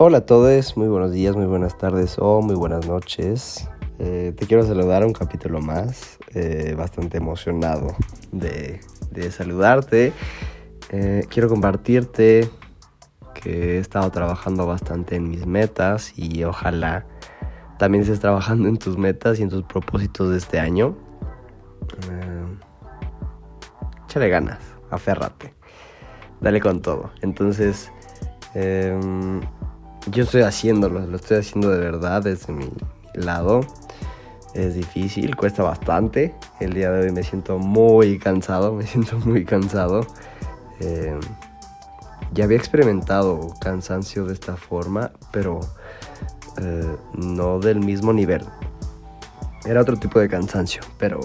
Hola a todos, muy buenos días, muy buenas tardes o muy buenas noches. Eh, te quiero saludar un capítulo más, eh, bastante emocionado de, saludarte. Eh, quiero compartirte que he estado trabajando bastante en mis metas y ojalá también estés trabajando en tus metas y en tus propósitos de este año. échale ganas, aférrate, dale con todo. Entonces, em, yo estoy haciéndolo, lo estoy haciendo de verdad desde mi lado. Es difícil, cuesta bastante. El día de hoy me siento muy cansado, me siento muy cansado. Eh, ya había experimentado cansancio de esta forma, pero eh, no del mismo nivel. Era otro tipo de cansancio, pero,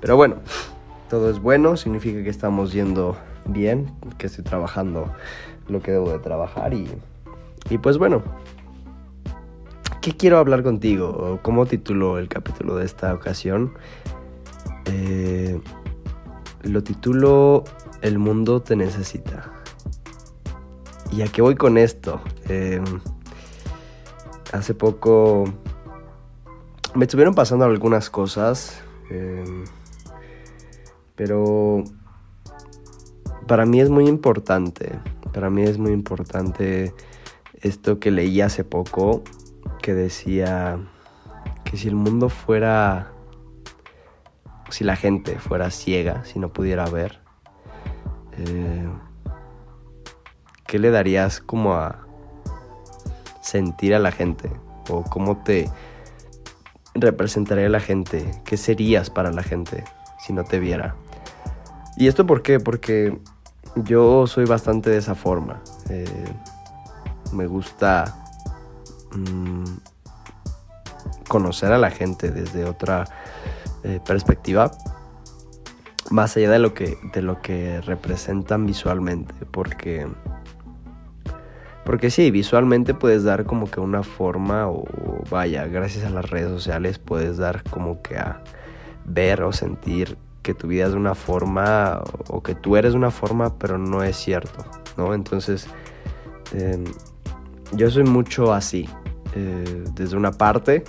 pero bueno, todo es bueno, significa que estamos yendo bien, que estoy trabajando lo que debo de trabajar y y pues bueno, ¿qué quiero hablar contigo? ¿Cómo titulo el capítulo de esta ocasión? Eh, lo titulo El mundo te necesita. ¿Y a qué voy con esto? Em, hace poco me estuvieron pasando algunas cosas, em, pero para mí es muy importante, para mí es muy importante esto que leí hace poco que decía que si el mundo fuera, si la gente fuera ciega, si no pudiera ver, eh, ¿qué le darías como a sentir a la gente? ¿O cómo te representaría a la gente? ¿Qué serías para la gente si no te viera? ¿Y esto por qué? Porque yo soy bastante de esa forma. Eh, me gusta mm, conocer a la gente desde otra eh, perspectiva más allá de lo que de lo que representan visualmente porque porque sí visualmente puedes dar como que una forma o vaya gracias a las redes sociales puedes dar como que a ver o sentir que tu vida es una forma o que tú eres de una forma pero no es cierto no entonces em, yo soy mucho así. Eh, desde una parte,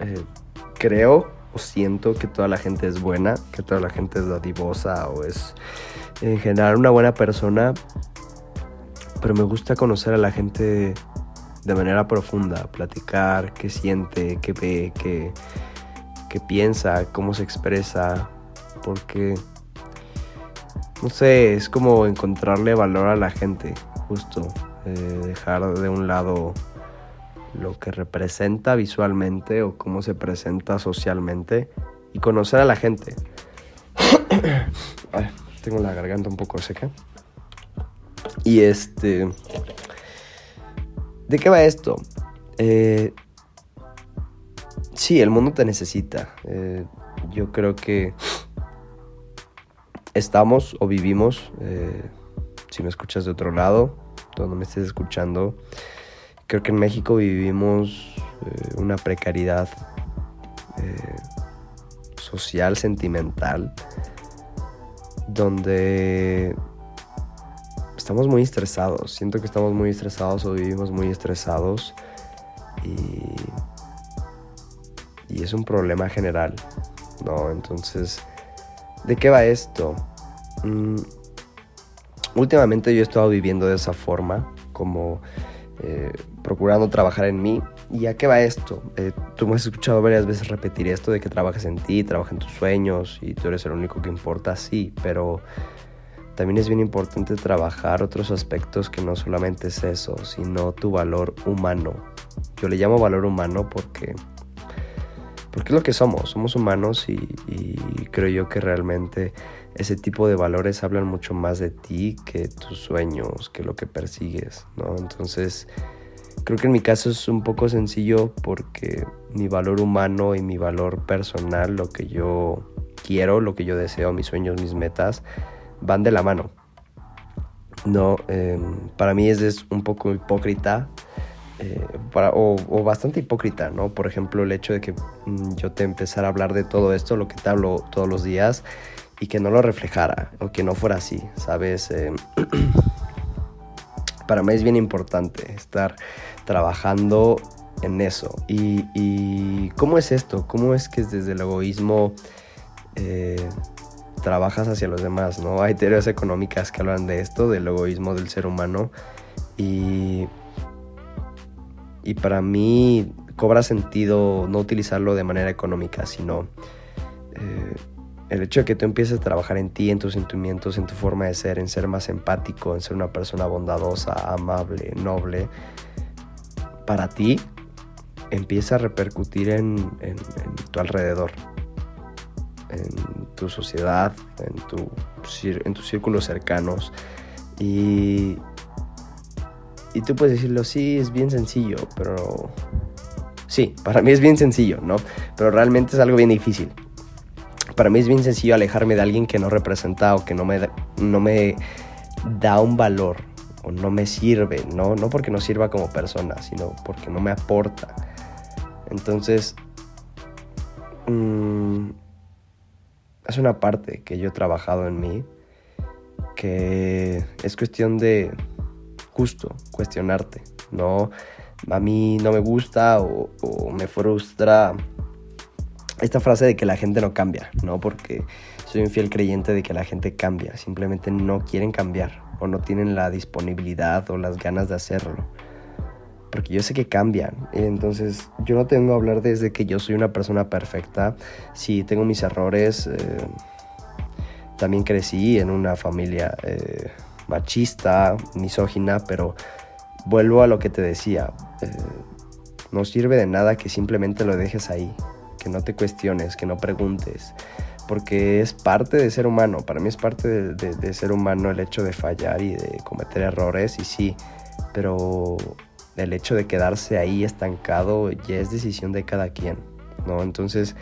eh, creo o siento que toda la gente es buena, que toda la gente es dadivosa o es en general una buena persona. Pero me gusta conocer a la gente de manera profunda, platicar qué siente, qué ve, qué, qué piensa, cómo se expresa, porque, no sé, es como encontrarle valor a la gente, justo. Eh, dejar de un lado lo que representa visualmente o cómo se presenta socialmente y conocer a la gente. tengo la garganta un poco seca. Y este... ¿De qué va esto? Eh, sí, el mundo te necesita. Eh, yo creo que estamos o vivimos, si me escuchas de otro lado, donde me estés escuchando, creo que en México vivimos eh, una precariedad eh, social, sentimental, donde estamos muy estresados. Siento que estamos muy estresados o vivimos muy estresados y, y es un problema general, ¿no? Entonces, ¿de qué va esto? Mm, últimamente yo he estado viviendo de esa forma, como eh, procurando trabajar en mí. ¿Y a qué va esto? Eh, tú me has escuchado varias veces repetir esto de que trabajas en ti, trabajas en tus sueños y tú eres el único que importa, sí, pero también es bien importante trabajar otros aspectos que no solamente es eso, sino tu valor humano. Yo le llamo valor humano porque, porque es lo que somos, somos humanos y creo yo que realmente ese tipo de valores hablan mucho más de ti que tus sueños, que lo que persigues, ¿no? Entonces, creo que en mi caso es un poco sencillo porque mi valor humano y mi valor personal, lo que yo quiero, lo que yo deseo, mis sueños, mis metas, van de la mano. No, em, para mí es, un poco hipócrita eh, o, o, bastante hipócrita, ¿no? Por ejemplo, el hecho de que mm, yo te empezara a hablar de todo esto, lo que te hablo todos los días, y que no lo reflejara o que no fuera así, ¿sabes? Eh, para mí es bien importante estar trabajando en eso. ¿Y, cómo es esto? ¿Cómo es que desde el egoísmo eh, trabajas hacia los demás? ¿no? Hay teorías económicas que hablan de esto, del egoísmo del ser humano. Y, y para mí cobra sentido no utilizarlo de manera económica, sino eh, el hecho de que tú empieces a trabajar en ti, en tus sentimientos, en tu forma de ser, en ser más empático, en ser una persona bondadosa, amable, noble, para ti empieza a repercutir en, tu alrededor, en tu sociedad, en, tu, en tus círculos cercanos. Y, y tú puedes decirlo, sí, es bien sencillo, pero... Sí, para mí es bien sencillo, ¿no? Pero realmente es algo bien difícil. Para mí es bien sencillo alejarme de alguien que no representa o que no me, no me da un valor o no me sirve, ¿no? No porque no sirva como persona, sino porque no me aporta. Entonces, mm, es una parte que yo he trabajado en mí, que es cuestión de justo cuestionarte, ¿no? A mí no me gusta o, me frustra esta frase de que la gente no cambia, ¿no? Porque soy un fiel creyente de que la gente cambia, simplemente no quieren cambiar o no tienen la disponibilidad o las ganas de hacerlo porque yo sé que cambian. Entonces, yo no tengo que hablar desde que yo soy una persona perfecta. Sí, tengo mis errores. Eh, también crecí en una familia eh, machista, misógina, pero vuelvo a lo que te decía. Eh, no sirve de nada que simplemente lo dejes ahí, que no te cuestiones, que no preguntes, porque es parte de ser humano. Para mí es parte de, ser humano el hecho de fallar y de cometer errores, y sí, pero el hecho de quedarse ahí estancado ya es decisión de cada quien, ¿no? Entonces,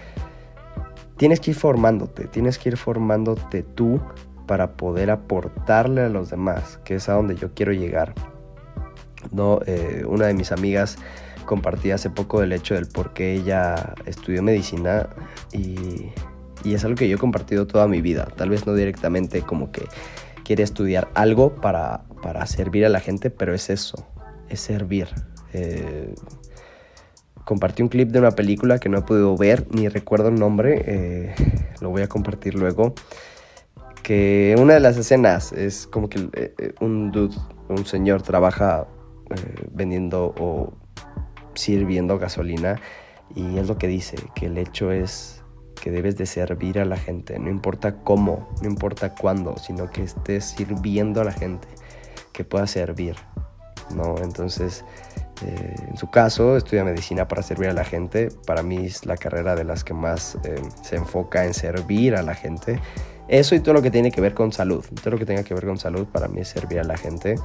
tienes que ir formándote, tienes que ir formándote tú para poder aportarle a los demás, que es a donde yo quiero llegar. ¿no? Eh, una de mis amigas compartía hace poco el hecho del por qué ella estudió medicina y, y es algo que yo he compartido toda mi vida, tal vez no directamente como que quiere estudiar algo para, para servir a la gente, pero es eso, es servir. Eh, compartí un clip de una película que no he podido ver, ni recuerdo el nombre, eh, lo voy a compartir luego. Que una de las escenas es como que eh, un dude, un señor trabaja vendiendo o sirviendo gasolina y es lo que dice, que el hecho es que debes de servir a la gente, no importa cómo, no importa cuándo, sino que estés sirviendo a la gente, que pueda servir. ¿no? Entonces, eh, en su caso, estudia medicina para servir a la gente. Para mí es la carrera de las que más eh, se enfoca en servir a la gente. Eso y todo lo que tiene que ver con salud. Todo lo que tenga que ver con salud para mí es servir a la gente.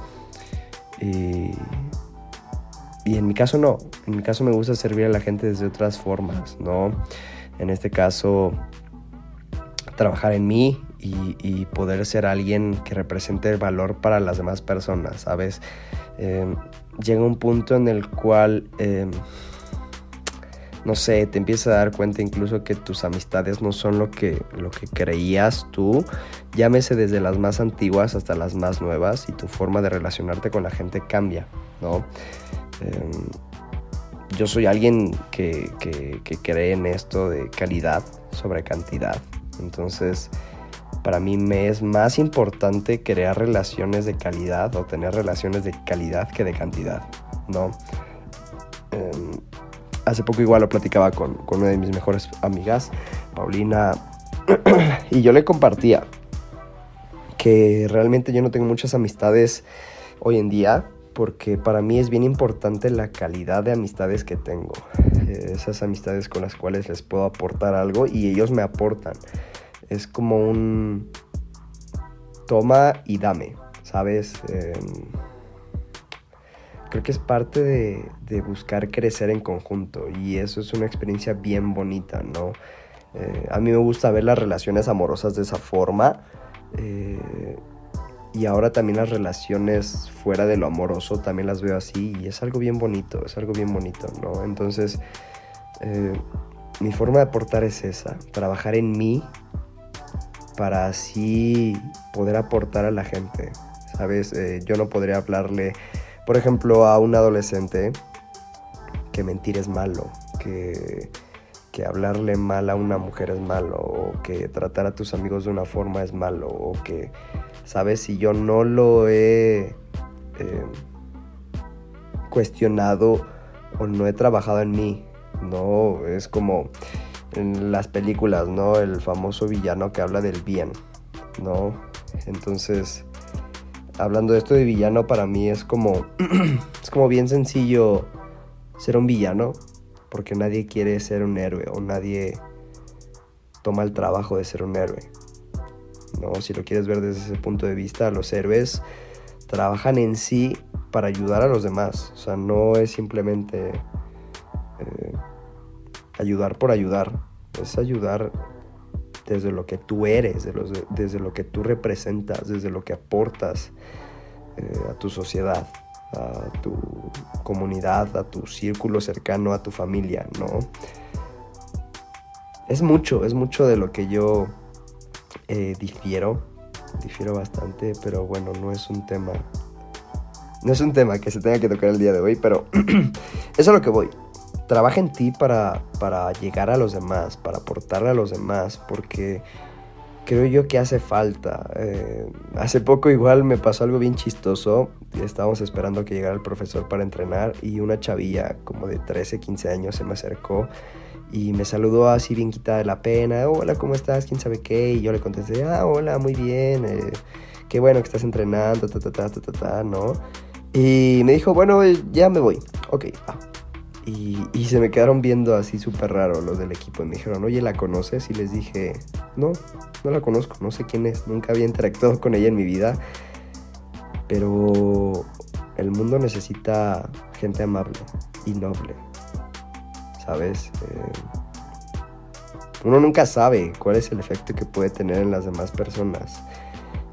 Y en mi caso no. En mi caso me gusta servir a la gente desde otras formas, ¿no? En este caso, trabajar en mí y, poder ser alguien que represente el valor para las demás personas, ¿sabes? Em, llega un punto en el cual, em, no sé, te empiezas a dar cuenta incluso que tus amistades no son lo que, lo que creías tú, llámese desde las más antiguas hasta las más nuevas y tu forma de relacionarte con la gente cambia, ¿no? Em, yo soy alguien que, que, cree en esto de calidad sobre cantidad. Entonces, para mí me es más importante crear relaciones de calidad o tener relaciones de calidad que de cantidad, ¿no? Em, hace poco igual lo platicaba con, con una de mis mejores amigas, Paulina, y yo le compartía que realmente yo no tengo muchas amistades hoy en día porque para mí es bien importante la calidad de amistades que tengo, eh, esas amistades con las cuales les puedo aportar algo y ellos me aportan es como un toma y dame, ¿sabes? Em, creo que es parte de, buscar crecer en conjunto y eso es una experiencia bien bonita, ¿no? Eh, a mí me gusta ver las relaciones amorosas de esa forma eh, y ahora también las relaciones fuera de lo amoroso también las veo así y es algo bien bonito, es algo bien bonito, ¿no? Entonces, eh, mi forma de aportar es esa, trabajar en mí para así poder aportar a la gente, ¿sabes? Eh, yo no podría hablarle, por ejemplo, a un adolescente que mentir es malo, que, que hablarle mal a una mujer es malo, o que tratar a tus amigos de una forma es malo, o que, ¿sabes? Si yo no lo he eh, cuestionado o no he trabajado en mí, no, es como en las películas, ¿no? El famoso villano que habla del bien, ¿no? Entonces, hablando de esto de villano, para mí es como, es como bien sencillo ser un villano, porque nadie quiere ser un héroe o nadie toma el trabajo de ser un héroe. ¿No? Si lo quieres ver desde ese punto de vista, los héroes trabajan en sí para ayudar a los demás. O sea, no es simplemente eh, ayudar por ayudar, es ayudar desde lo que tú eres, desde lo que tú representas, desde lo que aportas eh, a tu sociedad, a tu comunidad, a tu círculo cercano, a tu familia, ¿no? Es mucho, es mucho de lo que yo eh, difiero, difiero bastante, pero bueno, no es un tema, no es un tema que se tenga que tocar el día de hoy, pero eso es lo que voy. Trabaja en ti para, para llegar a los demás, para aportarle a los demás, porque creo yo que hace falta. Eh, hace poco igual me pasó algo bien chistoso. Estábamos esperando que llegara el profesor para entrenar y una chavilla como de 13, 15 años se me acercó y me saludó así bien quitada de la pena. Hola, ¿cómo estás? ¿Quién sabe qué? Y yo le contesté, ah, hola, muy bien. Eh, qué bueno que estás entrenando, ta, ta, ta, ta, ta, ta, ¿no? Y me dijo, bueno, ya me voy. Ok, ah, y, se me quedaron viendo así súper raro los del equipo. Y me dijeron, oye, ¿la conoces? Y les dije, no, no la conozco, no sé quién es. Nunca había interactuado con ella en mi vida. Pero el mundo necesita gente amable y noble. ¿Sabes? Eh, uno nunca sabe cuál es el efecto que puede tener en las demás personas.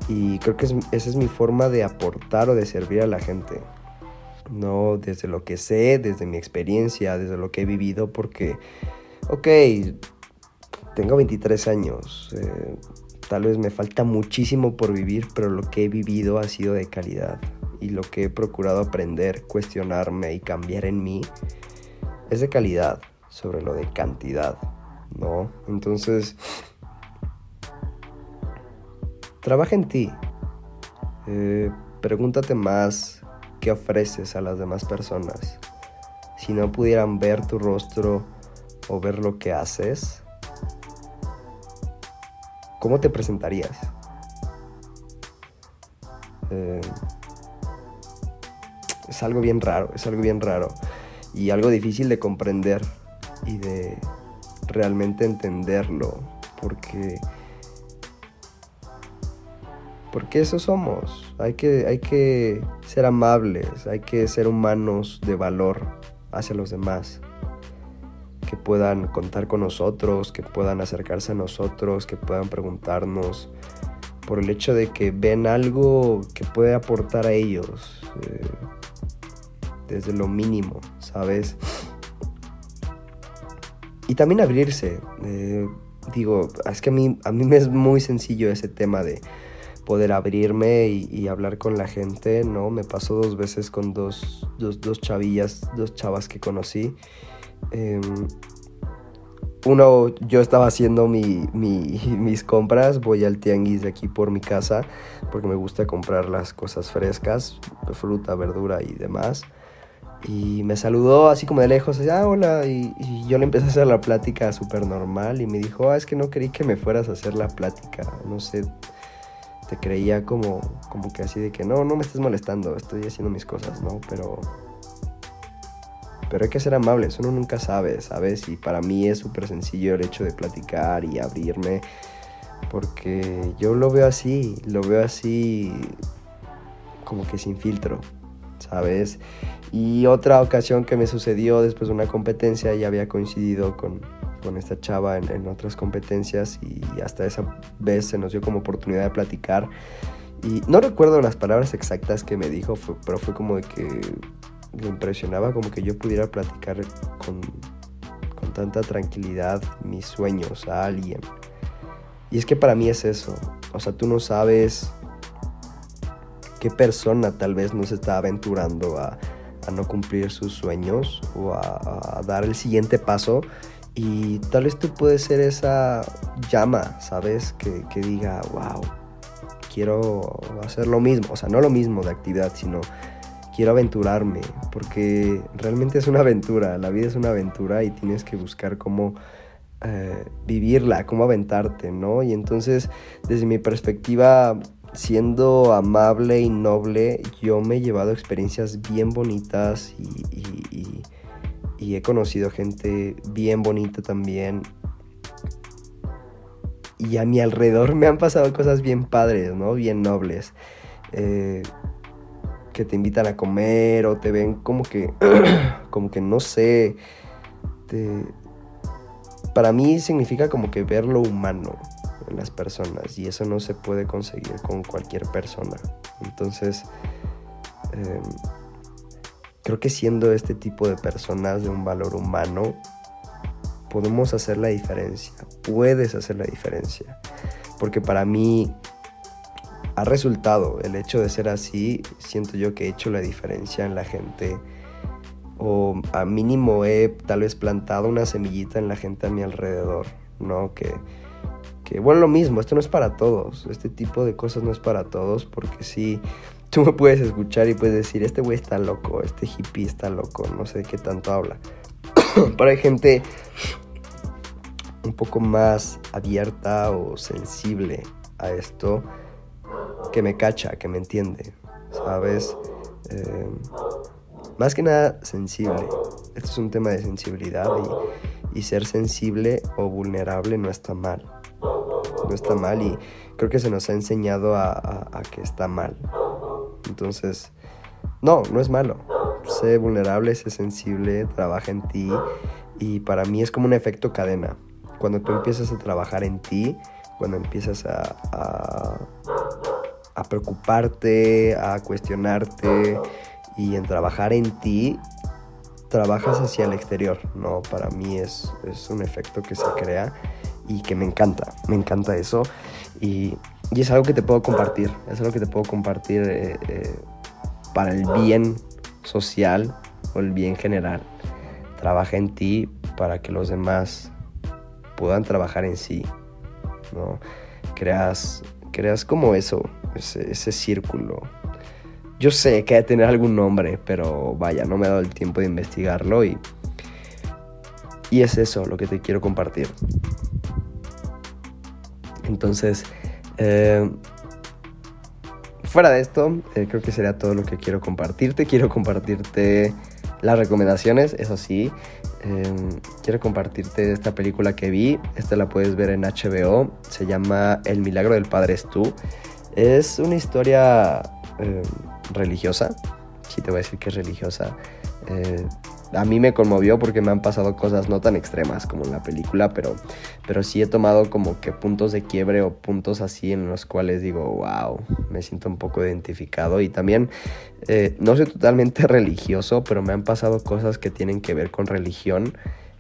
Y creo que esa es mi forma de aportar o de servir a la gente no desde lo que sé, desde mi experiencia, desde lo que he vivido, porque, ok, tengo 23 años, eh, tal vez me falta muchísimo por vivir, pero lo que he vivido ha sido de calidad y lo que he procurado aprender, cuestionarme y cambiar en mí es de calidad sobre lo de cantidad, ¿no? Entonces, trabaja en ti, eh, pregúntate más ¿Qué ofreces a las demás personas. Si no pudieran ver tu rostro o ver lo que haces, ¿cómo te presentarías? Eh, es algo bien raro, es algo bien raro y algo difícil de comprender y de realmente entenderlo, porque porque eso somos. Hay que, hay que ser amables, hay que ser humanos de valor hacia los demás. Que puedan contar con nosotros, que puedan acercarse a nosotros, que puedan preguntarnos por el hecho de que ven algo que puede aportar a ellos eh, desde lo mínimo, ¿sabes? Y también abrirse. Eh, digo, es que a mí, a mí me es muy sencillo ese tema de poder abrirme y, hablar con la gente, ¿no? Me pasó dos veces con dos, dos, chavillas, dos chavas que conocí. Em, uno, yo estaba haciendo mi, mis compras, voy al tianguis de aquí por mi casa, porque me gusta comprar las cosas frescas, fruta, verdura y demás. Y me saludó así como de lejos, ah, hola, y, y yo le empecé a hacer la plática súper normal y me dijo, ah, es que no creí que me fueras a hacer la plática, no sé, creía como, como que así de que no, no me estés molestando, estoy haciendo mis cosas, ¿no? Pero, pero hay que ser amables, uno nunca sabe, ¿sabes? Y para mí es súper sencillo el hecho de platicar y abrirme, porque yo lo veo así, lo veo así como que sin filtro, ¿sabes? Y otra ocasión que me sucedió después de una competencia, ya había coincidido con, con esta chava en, otras competencias y hasta esa vez se nos dio como oportunidad de platicar. Y no recuerdo las palabras exactas que me dijo, pero fue como de que le impresionaba como que yo pudiera platicar con, con tanta tranquilidad mis sueños a alguien. Y es que para mí es eso. O sea, tú no sabes qué persona tal vez no se está aventurando a, no cumplir sus sueños o a, dar el siguiente paso. Y tal vez tú puedes ser esa llama, ¿sabes? Que, que diga, wow, quiero hacer lo mismo. O sea, no lo mismo de actividad, sino quiero aventurarme, porque realmente es una aventura, la vida es una aventura y tienes que buscar cómo eh, vivirla, cómo aventarte, ¿no? Y entonces, desde mi perspectiva, siendo amable y noble, yo me he llevado experiencias bien bonitas y, he conocido gente bien bonita también. Y a mi alrededor me han pasado cosas bien padres, ¿no? Bien nobles. Eh, que te invitan a comer o te ven como que, como que no sé, para mí significa como que ver lo humano en las personas y eso no se puede conseguir con cualquier persona. Entonces, em, creo que siendo este tipo de personas de un valor humano, podemos hacer la diferencia, puedes hacer la diferencia. Porque para mí ha resultado. El hecho de ser así, siento yo que he hecho la diferencia en la gente. O a mínimo he tal vez plantado una semillita en la gente a mi alrededor, ¿no? Que, que bueno, lo mismo, esto no es para todos. Este tipo de cosas no es para todos porque sí, tú me puedes escuchar y puedes decir, este güey está loco, este hippie está loco, no sé de qué tanto habla. Pero hay gente un poco más abierta o sensible a esto que me cacha, que me entiende, ¿sabes? Eh, más que nada sensible. Esto es un tema de sensibilidad y, ser sensible o vulnerable no está mal. No está mal y creo que se nos ha enseñado a, que está mal. Entonces, no, no es malo. Sé vulnerable, sé sensible, trabaja en ti y para mí es como un efecto cadena. Cuando tú empiezas a trabajar en ti, cuando empiezas a a preocuparte, a cuestionarte y en trabajar en ti, trabajas hacia el exterior, ¿no? Para mí es, es un efecto que se crea y que me encanta, me encanta eso y, y es algo que te puedo compartir, es algo que te puedo compartir eh, eh, para el bien social o el bien general. Trabaja en ti para que los demás puedan trabajar en sí, ¿no? Creas, creas como eso, ese, círculo. Yo sé que debe tener algún nombre, pero vaya, no me ha dado el tiempo de investigarlo y, y es eso lo que te quiero compartir. Entonces, eh, fuera de esto, eh, creo que sería todo lo que quiero compartirte. Quiero compartirte las recomendaciones, eso sí. Em, quiero compartirte esta película que vi. Esta la puedes ver en HBO. Se llama El milagro del Padre es tú. Es una historia em, religiosa. Sí, te voy a decir que es religiosa. A mí me conmovió porque me han pasado cosas no tan extremas como en la película, pero, pero sí he tomado como que puntos de quiebre o puntos así en los cuales digo, wow, me siento un poco identificado. Y también eh, no soy totalmente religioso, pero me han pasado cosas que tienen que ver con religión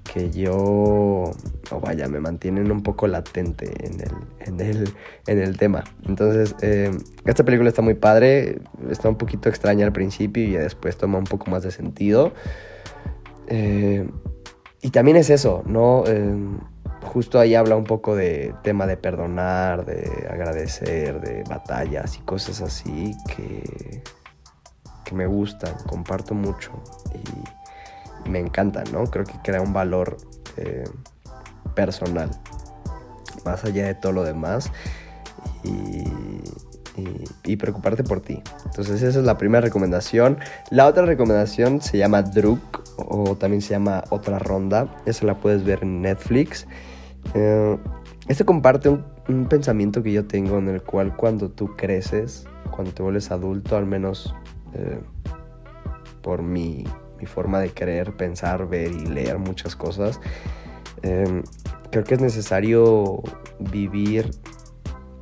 que yo, o vaya, me mantienen un poco latente en el, en el, en el tema. Entonces, eh, esta película está muy padre, está un poquito extraña al principio y después toma un poco más de sentido. Eh, y también es eso, ¿no? Eh, justo ahí habla un poco de tema de perdonar, de agradecer, de batallas y cosas así que, que me gustan, comparto mucho y, me encantan, ¿no? Creo que crea un valor eh, personal, más allá de todo lo demás. Y, y, preocuparte por ti. Entonces esa es la primera recomendación. La otra recomendación se llama Druk o también se llama Otra Ronda. Esa la puedes ver en Netflix. Eh, este comparte un, pensamiento que yo tengo en el cual cuando tú creces, cuando te vuelves adulto, al menos eh, por mi, mi, forma de querer, pensar, ver y leer muchas cosas, eh, creo que es necesario vivir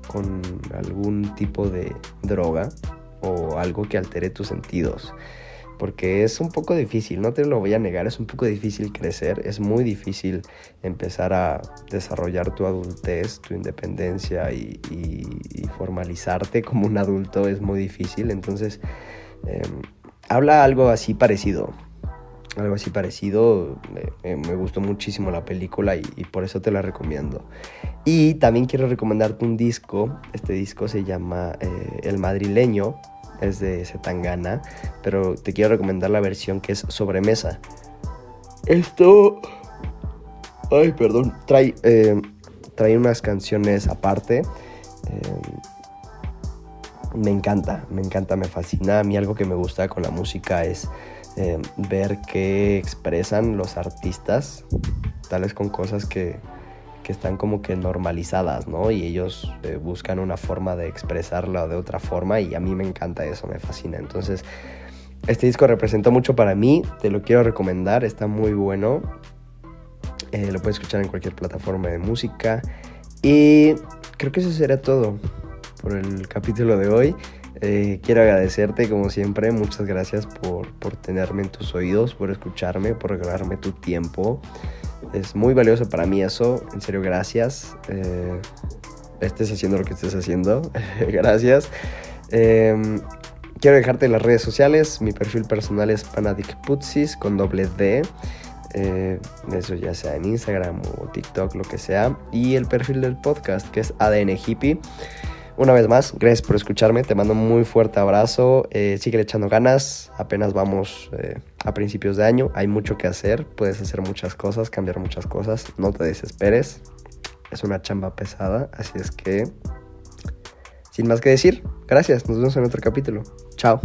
con algún tipo de droga o algo que altere tus sentidos porque es un poco difícil, no te lo voy a negar, es un poco difícil crecer, es muy difícil empezar a desarrollar tu adultez, tu independencia y, formalizarte como un adulto es muy difícil, entonces em, habla algo así parecido, algo así parecido. me gustó muchísimo la película y, por eso te la recomiendo. Y también quiero recomendarte un disco. Este disco se llama eh, El Madrileño es de Zetangana, pero te quiero recomendar la versión que es sobremesa. Esto... Ay, perdón. Trae, eh, trae unas canciones aparte. Eh, me encanta, me encanta, me fascina. A mí algo que me gusta con la música es eh, ver qué expresan los artistas, tales con cosas que, que están como que normalizadas, ¿no? Y ellos eh, buscan una forma de expresarla de otra forma y a mí me encanta eso, me fascina. Entonces, este disco representó mucho para mí, te lo quiero recomendar, está muy bueno. Eh, lo puedes escuchar en cualquier plataforma de música. Y creo que eso será todo por el capítulo de hoy. Eh, quiero agradecerte como siempre, muchas gracias por, por tenerme en tus oídos, por escucharme, por regalarme tu tiempo. Es muy valioso para mí eso. En serio, gracias. Eh, estés haciendo lo que estés haciendo. gracias. Em, quiero dejarte las redes sociales. Mi perfil personal es Panadicputsis con doble D. Eh, eso ya sea en Instagram o TikTok, lo que sea. Y el perfil del podcast que es ADN Hippie. Una vez más, gracias por escucharme. Te mando un muy fuerte abrazo. Eh, sigue echando ganas. Apenas vamos eh, a principios de año. Hay mucho que hacer. Puedes hacer muchas cosas, cambiar muchas cosas. No te desesperes. Es una chamba pesada. Así es que, sin más que decir, gracias. Nos vemos en otro capítulo. Chao.